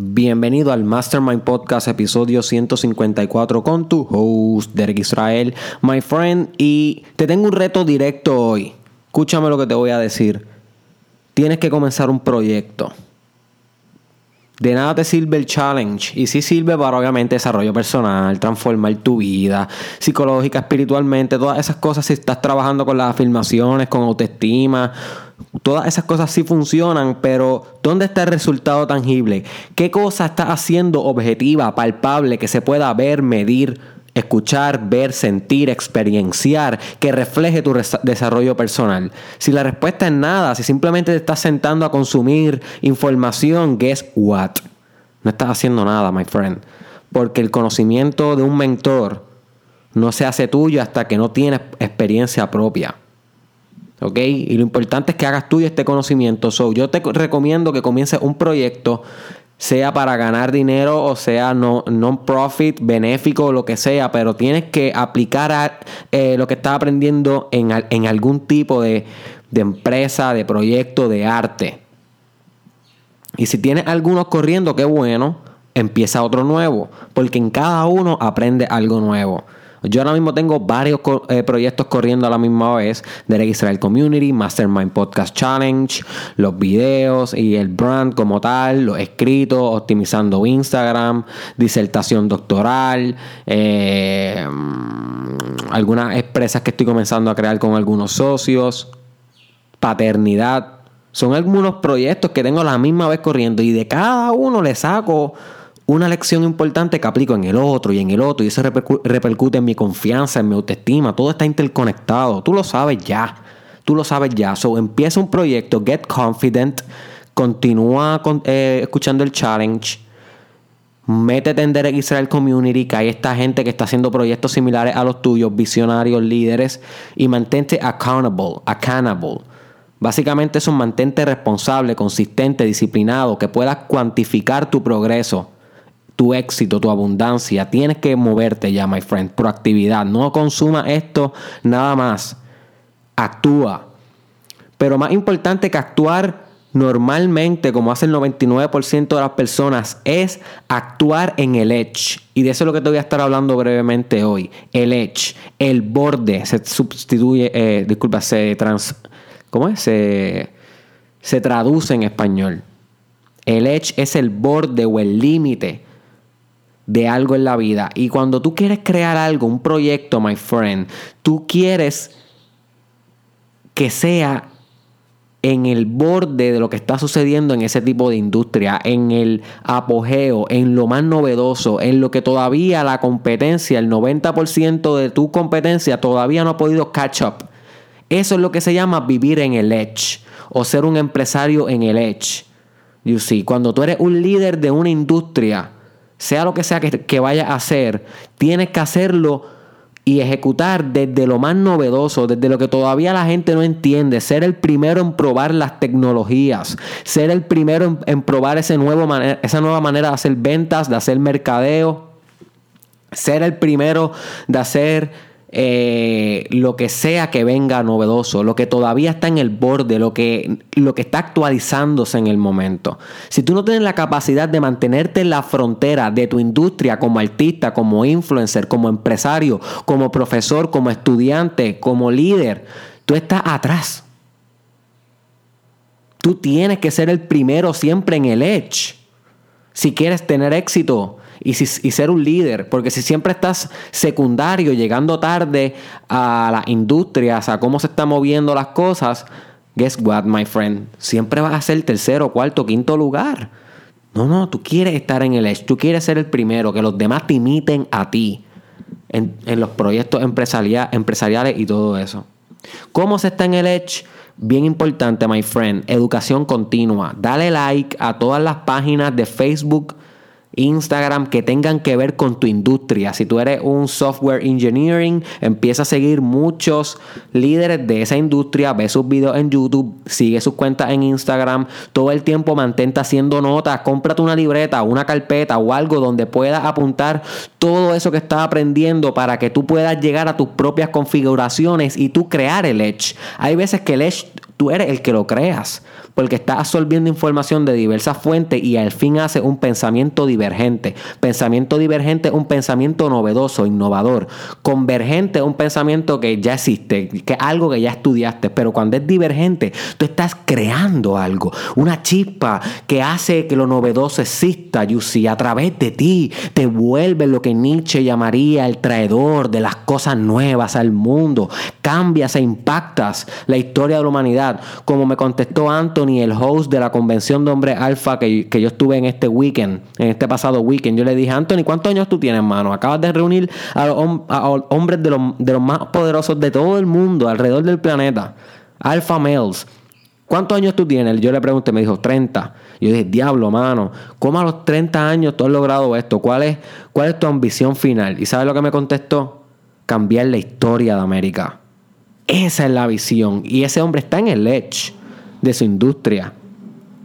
Bienvenido al Mastermind Podcast, episodio 154 con tu host, Derek Israel, my friend. Y te tengo un reto directo hoy. Escúchame lo que te voy a decir. Tienes que comenzar un proyecto. De nada te sirve el challenge. Y sí sirve para obviamente desarrollo personal, transformar tu vida, psicológica, espiritualmente, todas esas cosas. Si estás trabajando con las afirmaciones, con autoestima, Todas esas cosas sí funcionan, pero ¿dónde está el resultado tangible? ¿Qué cosa estás haciendo objetiva, palpable, que se pueda ver, medir, escuchar, ver, sentir, experienciar, que refleje tu desarrollo personal? Si la respuesta es nada, si simplemente te estás sentando a consumir información, guess what? No estás haciendo nada, my friend. Porque el conocimiento de un mentor no se hace tuyo hasta que no tienes experiencia propia. ¿Ok? Y lo importante es que hagas tuyo este conocimiento. So, yo te recomiendo que comiences un proyecto, sea para ganar dinero o sea no, non-profit, benéfico lo que sea, pero tienes que aplicar eh, lo que estás aprendiendo en, en algún tipo de, de empresa, de proyecto, de arte. Y si tienes algunos corriendo, qué bueno, empieza otro nuevo, porque en cada uno aprende algo nuevo. Yo ahora mismo tengo varios eh, proyectos corriendo a la misma vez. de Israel Community, Mastermind Podcast Challenge, los videos y el brand como tal, los escritos, optimizando Instagram, disertación doctoral, eh, algunas empresas que estoy comenzando a crear con algunos socios, paternidad. Son algunos proyectos que tengo a la misma vez corriendo y de cada uno le saco una lección importante que aplico en el otro y en el otro y eso repercute en mi confianza, en mi autoestima, todo está interconectado, tú lo sabes ya, tú lo sabes ya, so empieza un proyecto, get confident, continúa eh, escuchando el challenge, métete en Derek Israel Community, que hay esta gente que está haciendo proyectos similares a los tuyos, visionarios, líderes, y mantente accountable, accountable. Básicamente eso, mantente responsable, consistente, disciplinado, que puedas cuantificar tu progreso tu éxito, tu abundancia. Tienes que moverte ya, my friend. Proactividad. No consuma esto nada más. Actúa. Pero más importante que actuar normalmente, como hace el 99% de las personas, es actuar en el edge. Y de eso es lo que te voy a estar hablando brevemente hoy. El edge, el borde, se sustituye, eh, disculpa, se trans... ¿Cómo es? Se, se traduce en español. El edge es el borde o el límite de algo en la vida. Y cuando tú quieres crear algo, un proyecto, my friend, tú quieres que sea en el borde de lo que está sucediendo en ese tipo de industria, en el apogeo, en lo más novedoso, en lo que todavía la competencia, el 90% de tu competencia todavía no ha podido catch up. Eso es lo que se llama vivir en el edge o ser un empresario en el edge. You see, cuando tú eres un líder de una industria, sea lo que sea que, que vayas a hacer, tienes que hacerlo y ejecutar desde lo más novedoso, desde lo que todavía la gente no entiende, ser el primero en probar las tecnologías, ser el primero en, probar ese nuevo esa nueva manera de hacer ventas, de hacer mercadeo, ser el primero de hacer eh, lo que sea que venga novedoso, lo que todavía está en el borde, lo que, lo que está actualizándose en el momento. Si tú no tienes la capacidad de mantenerte en la frontera de tu industria como artista, como influencer, como empresario, como profesor, como estudiante, como líder, tú estás atrás. Tú tienes que ser el primero siempre en el edge. Si quieres tener éxito, y, ser un líder. Porque si siempre estás secundario, llegando tarde a las industrias, a cómo se están moviendo las cosas, guess what, my friend? Siempre vas a ser tercero, cuarto, quinto lugar. No, no, tú quieres estar en el edge, tú quieres ser el primero, que los demás te imiten a ti en, en los proyectos empresariales y todo eso. ¿Cómo se está en el edge? Bien importante, my friend, educación continua. Dale like a todas las páginas de Facebook Instagram que tengan que ver con tu industria. Si tú eres un software engineering, empieza a seguir muchos líderes de esa industria, ve sus videos en YouTube, sigue sus cuentas en Instagram, todo el tiempo mantente haciendo notas, cómprate una libreta, una carpeta o algo donde puedas apuntar todo eso que estás aprendiendo para que tú puedas llegar a tus propias configuraciones y tú crear el Edge. Hay veces que el Edge tú eres el que lo creas. porque estás absorbiendo información de diversas fuentes y al fin hace un pensamiento divergente. Pensamiento divergente, un pensamiento novedoso, innovador. Convergente, un pensamiento que ya existe, que es algo que ya estudiaste, pero cuando es divergente, tú estás creando algo, una chispa que hace que lo novedoso exista, Yusi, a través de ti te vuelve lo que Nietzsche llamaría el traidor de las cosas nuevas al mundo. Cambias e impactas la historia de la humanidad, como me contestó Anthony, el host de la convención de hombres alfa que, yo estuve en este weekend, en este pasado weekend. Yo le dije, Anthony, ¿cuántos años tú tienes, hermano? Acabas de reunir a los, hombres de los, de los más poderosos de todo el mundo, alrededor del planeta. Alpha males. ¿Cuántos años tú tienes? Yo le pregunté, me dijo 30. Yo dije, diablo, mano, ¿cómo a los 30 años tú has logrado esto? ¿Cuál es, cuál es tu ambición final? ¿Y sabes lo que me contestó? Cambiar la historia de América. Esa es la visión. Y ese hombre está en el edge de su industria.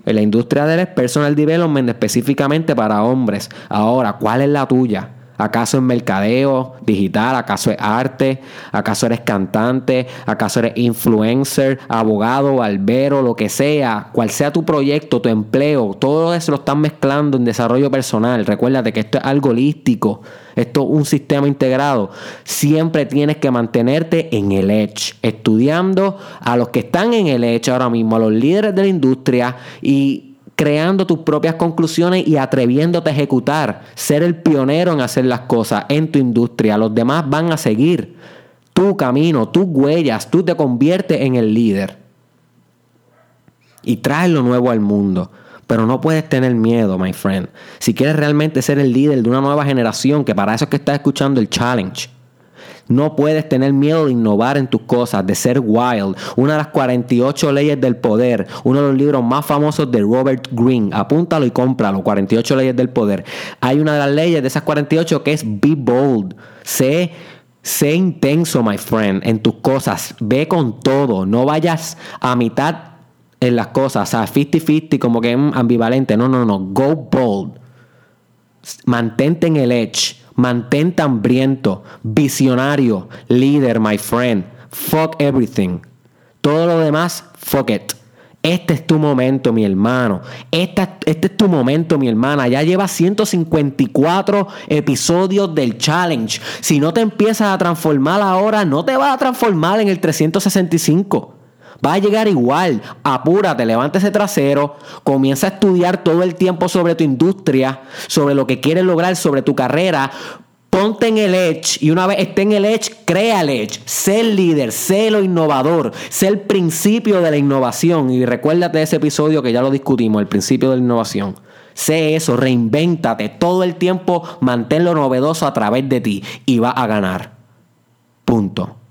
En la industria del personal development específicamente para hombres. Ahora, ¿cuál es la tuya? ¿Acaso es mercadeo digital? ¿Acaso es arte? ¿Acaso eres cantante? ¿Acaso eres influencer, abogado, barbero, lo que sea? Cual sea tu proyecto, tu empleo, todo eso lo están mezclando en desarrollo personal. Recuérdate que esto es algo holístico, esto es un sistema integrado. Siempre tienes que mantenerte en el edge, estudiando a los que están en el edge ahora mismo, a los líderes de la industria y creando tus propias conclusiones y atreviéndote a ejecutar, ser el pionero en hacer las cosas en tu industria. Los demás van a seguir tu camino, tus huellas, tú te conviertes en el líder. Y traes lo nuevo al mundo. Pero no puedes tener miedo, my friend. Si quieres realmente ser el líder de una nueva generación, que para eso es que estás escuchando el challenge no puedes tener miedo de innovar en tus cosas, de ser wild. Una de las 48 leyes del poder, uno de los libros más famosos de Robert Greene. Apúntalo y cómpralo, 48 leyes del poder. Hay una de las leyes de esas 48 que es be bold. Sé Sé intenso, my friend, en tus cosas. Ve con todo. No vayas a mitad en las cosas. O sea, 50-50, como que ambivalente. No, no, no. Go bold. Mantente en el edge. Mantente hambriento, visionario, líder, my friend. Fuck everything. Todo lo demás, fuck it. Este es tu momento, mi hermano. Este, este, es tu momento, mi hermana. Ya llevas 154 episodios del challenge. Si no te empiezas a transformar ahora, no te vas a transformar en el 365. Va a llegar igual. Apúrate, levanta ese trasero, comienza a estudiar todo el tiempo sobre tu industria, sobre lo que quieres lograr, sobre tu carrera. Ponte en el edge y una vez esté en el edge, crea el edge. Sé el líder, sé lo innovador, sé el principio de la innovación. Y recuérdate ese episodio que ya lo discutimos, el principio de la innovación. Sé eso, reinvéntate todo el tiempo, manténlo novedoso a través de ti y va a ganar. Punto.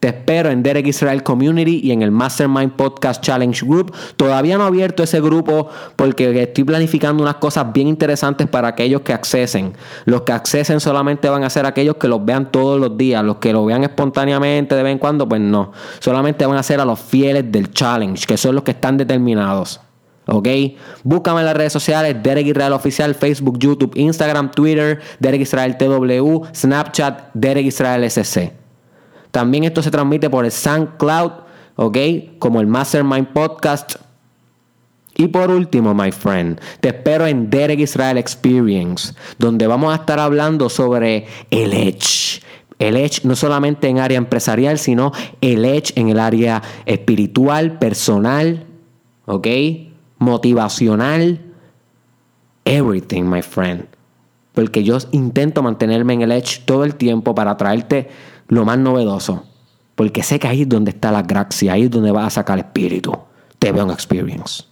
Te espero en Derek Israel Community y en el Mastermind Podcast Challenge Group. Todavía no he abierto ese grupo porque estoy planificando unas cosas bien interesantes para aquellos que accesen. Los que accesen solamente van a ser aquellos que los vean todos los días. Los que lo vean espontáneamente de vez en cuando, pues no. Solamente van a ser a los fieles del challenge, que son los que están determinados. ¿ok? Búscame en las redes sociales, Derek Israel Oficial, Facebook, YouTube, Instagram, Twitter, Derek Israel TW, Snapchat, Derek Israel SC. También esto se transmite por el SoundCloud, ¿ok? Como el Mastermind Podcast. Y por último, my friend, te espero en Derek Israel Experience, donde vamos a estar hablando sobre el Edge. El Edge no solamente en área empresarial, sino el Edge en el área espiritual, personal, ¿ok? Motivacional. Everything, my friend. Porque yo intento mantenerme en el Edge todo el tiempo para traerte lo más novedoso. Porque sé que ahí es donde está la gracia, ahí es donde vas a sacar espíritu. Te veo en Experience.